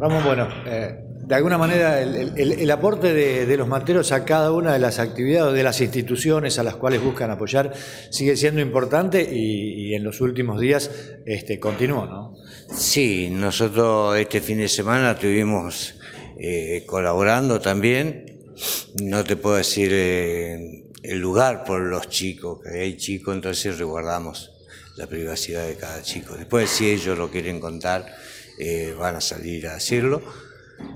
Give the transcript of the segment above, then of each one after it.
Ramón, bueno, eh, de alguna manera el, aporte de, los materos a cada una de las actividades, de las instituciones a las cuales buscan apoyar, sigue siendo importante y, en los últimos días este, continuó, ¿no? Sí, nosotros este fin de semana estuvimos eh, colaborando también. No te puedo decir eh, el lugar por los chicos, que hay chicos, entonces resguardamos la privacidad de cada chico. Después, si ellos lo quieren contar, eh, van a salir a decirlo.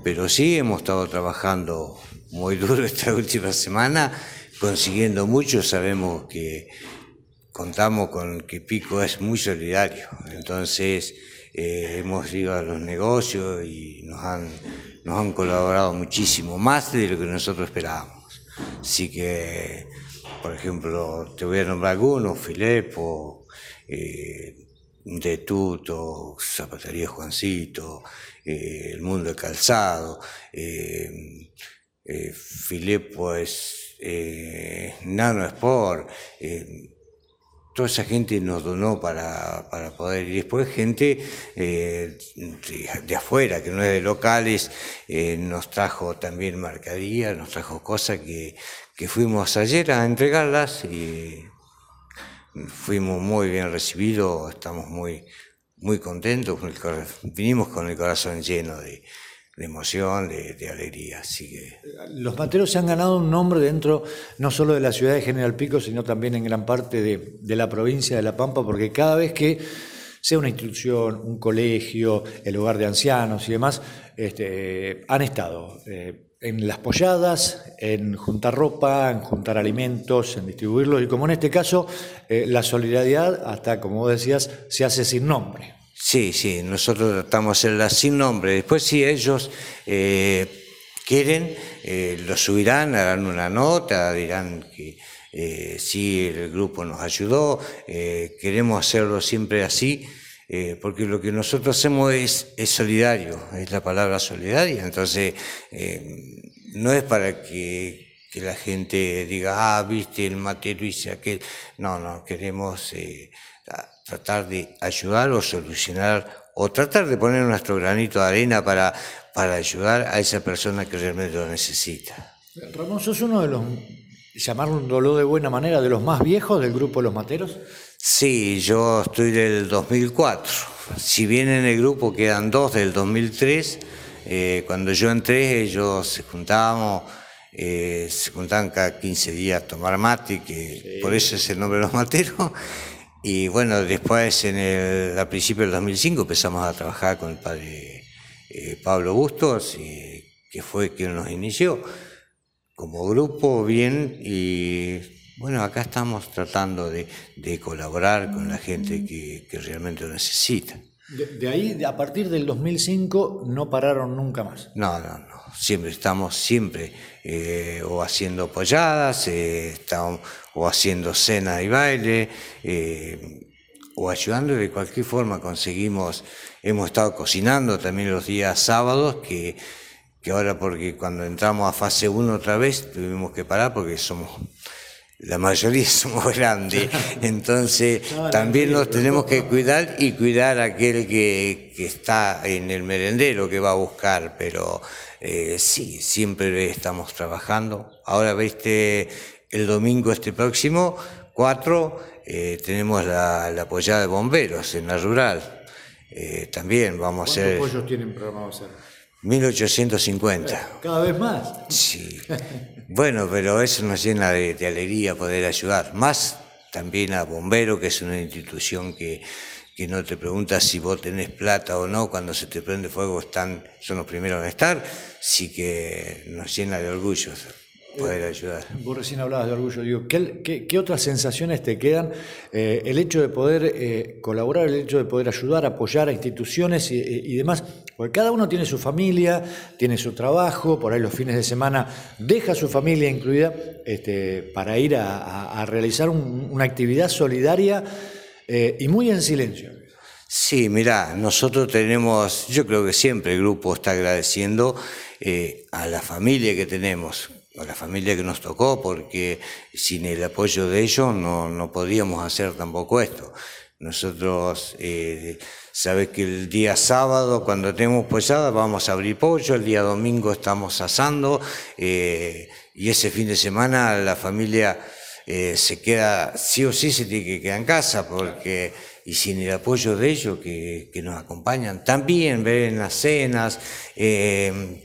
Pero sí hemos estado trabajando muy duro esta última semana, consiguiendo mucho. Sabemos que contamos con que Pico es muy solidario. Entonces, eh, hemos ido a los negocios y nos han, nos han colaborado muchísimo, más de lo que nosotros esperábamos. Así que, por ejemplo, te voy a nombrar algunos, Filepo, eh, de Tuto, Zapatería Juancito, eh, El Mundo de Calzado, eh, eh es eh, Nano Sport, toda esa gente nos donó para, poder, y después gente de, de, afuera, que no es de locales, nos trajo también mercadería, nos trajo cosas que, que fuimos ayer a entregarlas y fuimos muy bien recibidos, estamos muy, muy contentos, vinimos con el corazón lleno de, emoción, de, alegría. Así que... Los materos se han ganado un nombre dentro no solo de la ciudad de General Pico, sino también en gran parte de, la provincia de La Pampa, porque cada vez que sea una institución, un colegio, el hogar de ancianos y demás, este, han estado. Eh, en las polladas, en juntar ropa, en juntar alimentos, en distribuirlos, y como en este caso, eh, la solidaridad, hasta como vos decías, se hace sin nombre. Sí, sí, nosotros tratamos de hacerla sin nombre. Después, si ellos eh, quieren, eh, lo subirán, harán una nota, dirán que sí, el grupo nos ayudó, queremos hacerlo siempre así. Porque lo que nosotros hacemos es, es, solidario, es la palabra solidaria, entonces no es para que, la gente diga, ah, viste, el Mateo hice aquel. No, no, queremos eh, tratar de ayudar o solucionar o tratar de poner nuestro granito de arena para, para ayudar a esa persona que realmente lo necesita. Ramón, ¿sos uno de los, llamarlo de buena manera, de los más viejos del grupo Los Materos? Sí, yo estoy del 2004. Si bien en el grupo quedan dos del 2003, eh, cuando yo entré, ellos se juntábamos, eh, se juntaban cada 15 días a tomar mate, que por eso es el nombre de los materos. Y bueno, después, en el, a principios del 2005, empezamos a trabajar con el padre eh, Pablo Bustos, que fue quien nos inició como grupo, bien, y bueno, acá estamos tratando de, colaborar con la gente que, que realmente lo necesita. De, ahí, a partir del 2005, no pararon nunca más. No, no, no. Siempre estamos, siempre, eh, o haciendo polladas, eh, o haciendo cena y baile, eh, o ayudando de cualquier forma. Conseguimos, hemos estado cocinando también los días sábados, que, que ahora, porque cuando entramos a fase 1 otra vez, tuvimos que parar porque somos la mayoría somos grandes, entonces también nos tenemos que cuidar y cuidar a aquel que, está en el merendero que va a buscar, pero eh, sí, siempre estamos trabajando. Ahora, viste, el domingo este próximo, 4, eh, tenemos la, la, apoyada de bomberos en la rural. Eh, también vamos a hacer... ¿Cuántos apoyos tienen programado hacer? 1850. Cada vez más. Sí. Bueno, pero eso nos llena de, alegría poder ayudar. Más también a Bombero, que es una institución que, que no te pregunta si vos tenés plata o no, cuando se te prende fuego están, son los primeros en estar, sí que nos llena de orgullo poder ayudar. Vos recién hablabas de orgullo, digo, ¿qué, qué, otras sensaciones te quedan? Eh, el hecho de poder eh, colaborar, el hecho de poder ayudar, apoyar a instituciones y, demás, porque cada uno tiene su familia, tiene su trabajo, por ahí los fines de semana deja su familia incluida este, para ir a, realizar una actividad solidaria eh, y muy en silencio. Sí, mira, nosotros tenemos, yo creo que siempre el grupo está agradeciendo a la familia que tenemos, a la familia que nos tocó, porque sin el apoyo de ellos no, no podíamos hacer tampoco esto. Nosotros, eh, sabes que el día sábado, cuando tenemos posada, vamos a abrir pollo, el día domingo estamos asando, eh, y ese fin de semana la familia eh, se queda, sí o sí se tiene que quedar en casa, porque, y sin el apoyo de ellos que, que nos acompañan, también ven las cenas,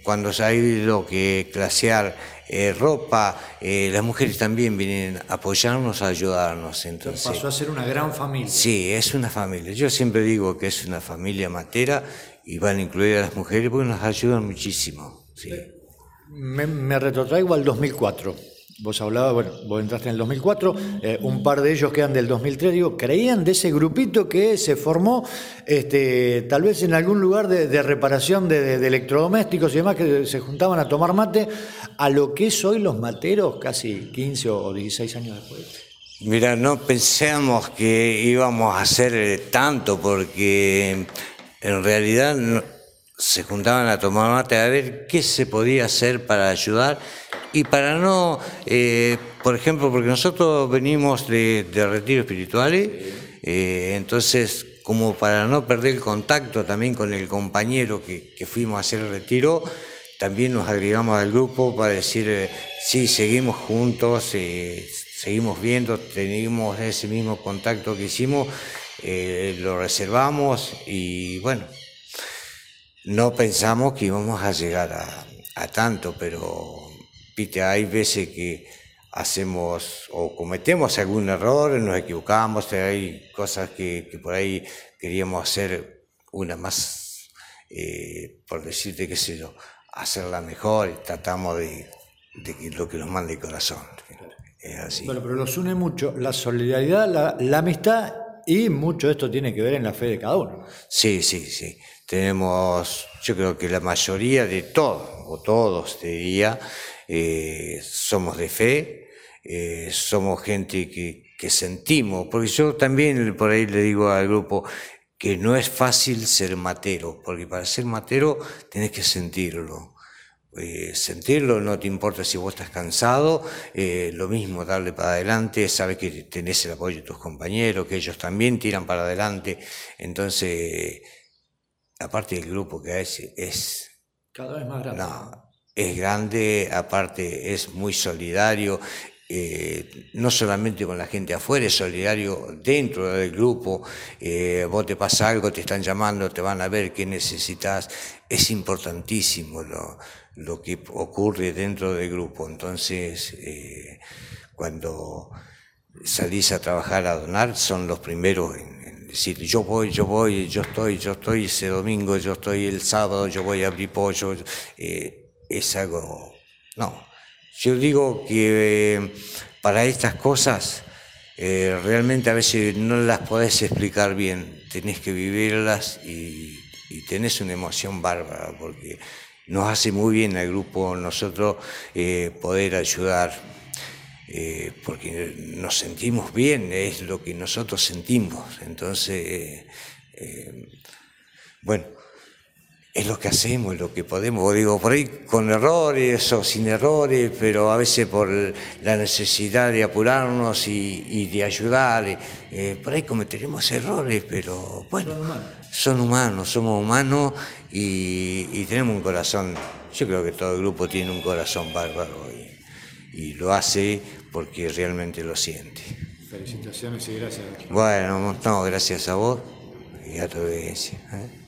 cuando se ha ido que clasear eh, ropa, eh, las mujeres también vienen a apoyarnos, a ayudarnos. Entonces, Pasó a ser una gran familia. Sí, es una familia. Yo siempre digo que es una familia matera y van a incluir a las mujeres porque nos ayudan muchísimo. Sí. Me, me retrotraigo al 2004. Vos hablabas, bueno, vos entraste en el 2004, eh, un par de ellos quedan del 2003, digo, ¿creían de ese grupito que se formó este, tal vez en algún lugar de, reparación de, de- electrodomésticos y demás que se juntaban a tomar mate, a lo que es hoy los materos, casi 15 o 16 años después? Mira, no pensamos que íbamos a hacer eh, tanto porque en realidad se juntaban a tomar mate a ver qué se podía hacer para ayudar y para no, eh, por ejemplo, porque nosotros venimos de, de retiros espirituales, eh, entonces como para no perder el contacto también con el compañero que, fuimos a hacer el retiro, también nos agregamos al grupo para decir, eh, sí, seguimos juntos, eh, seguimos viendo, tenemos ese mismo contacto que hicimos, lo reservamos y bueno, no pensamos que íbamos a llegar a tanto, pero viste, hay veces que hacemos o cometemos algún error, nos equivocamos, hay cosas que, que por ahí queríamos hacer una más, eh, por decirte qué sé yo, hacerla mejor y tratamos de, de lo que nos mande el corazón. Es así. Bueno, pero los une mucho la solidaridad, la, la amistad y mucho de esto tiene que ver en la fe de cada uno. Sí, sí, sí. Tenemos, yo creo que la mayoría de todos, o todos, te diría, eh, somos de fe, eh, somos gente que, que sentimos, porque yo también por ahí le digo al grupo que no es fácil ser matero, porque para ser matero tenés que sentirlo. Eh, sentirlo, no te importa si vos estás cansado, eh, lo mismo, darle para adelante, sabes que tenés el apoyo de tus compañeros, que ellos también tiran para adelante, entonces, aparte del grupo que es, es, Cada vez más grande. no, es grande, aparte es muy solidario, eh, no solamente con la gente afuera, es solidario dentro del grupo, eh, vos te pasa algo, te están llamando, te van a ver qué necesitas, es importantísimo lo, lo que ocurre dentro del grupo, entonces eh, cuando salís a trabajar a donar, son los primeros en, decir, yo voy, yo voy, yo estoy, yo estoy ese domingo, yo estoy el sábado, yo voy a abrir pollo, eh, es algo, no. Yo digo que eh, para estas cosas eh, realmente a veces no las podés explicar bien, tenés que vivirlas y, tenés una emoción bárbara, porque nos hace muy bien al grupo nosotros eh, poder ayudar porque nos sentimos bien, es lo que nosotros sentimos. Entonces, bueno, es lo que hacemos, es lo que podemos. Digo, por ahí con errores o sin errores, pero a veces por la necesidad de apurarnos y, y de ayudar, eh, por ahí cometeremos errores, pero bueno, Son humanos. son humanos, somos humanos y, y tenemos un corazón. Yo creo que todo el grupo tiene un corazón bárbaro y, y lo hace porque realmente lo siente. Felicitaciones y gracias. Bueno, no, gracias a vos y a tu audiencia. ¿eh?